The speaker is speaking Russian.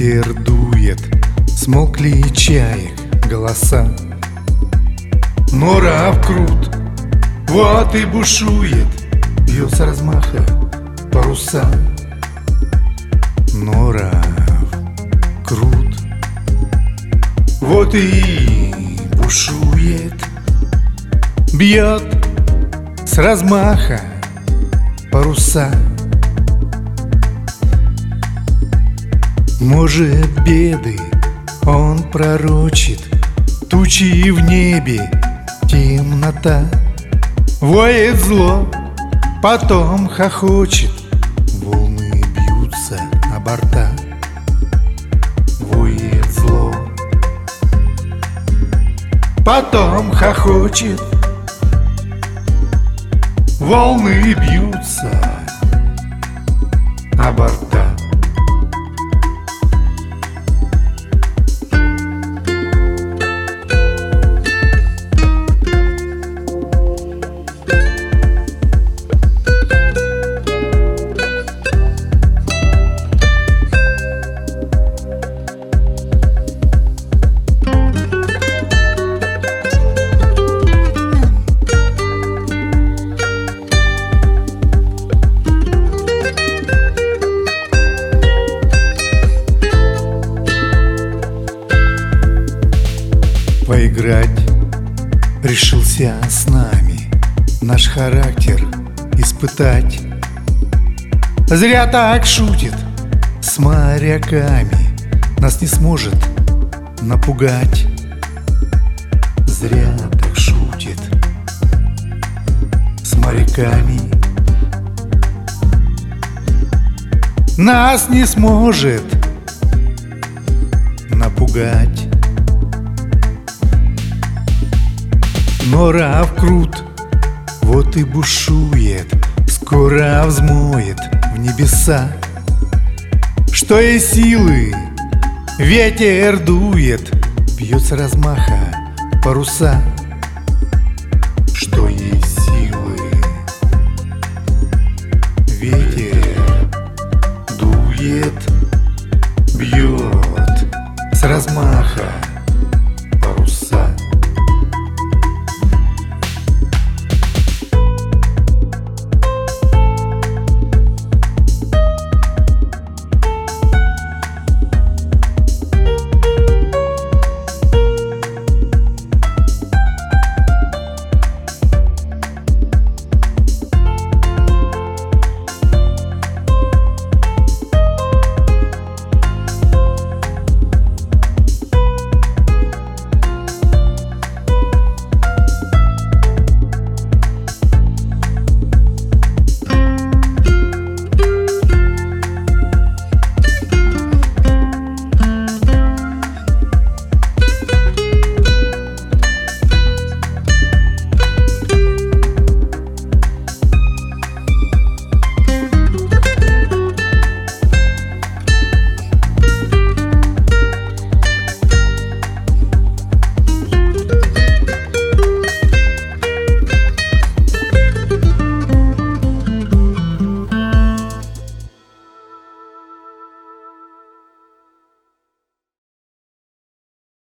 Ветер дует Смолкли чаек голоса. Нора крут Вот и бушует Бьет с размаха паруса. Нора крут Вот и бушует Бьет с размаха паруса Может, беды он пророчит Тучи в небе, темнота. Воет зло, потом хохочет Волны бьются на борта. Воет зло Потом хохочет Волны бьются Поиграть. Решился с нами Наш характер испытать. Зря так шутит с моряками. Нас не сможет напугать. Зря так шутит с моряками. Нас не сможет напугать Но крут, вот и бушует Скоро взмоет в небеса. Что и силы ветер дует Бьет с размаха паруса. Что есть силы Ветер дует Бьет с размаха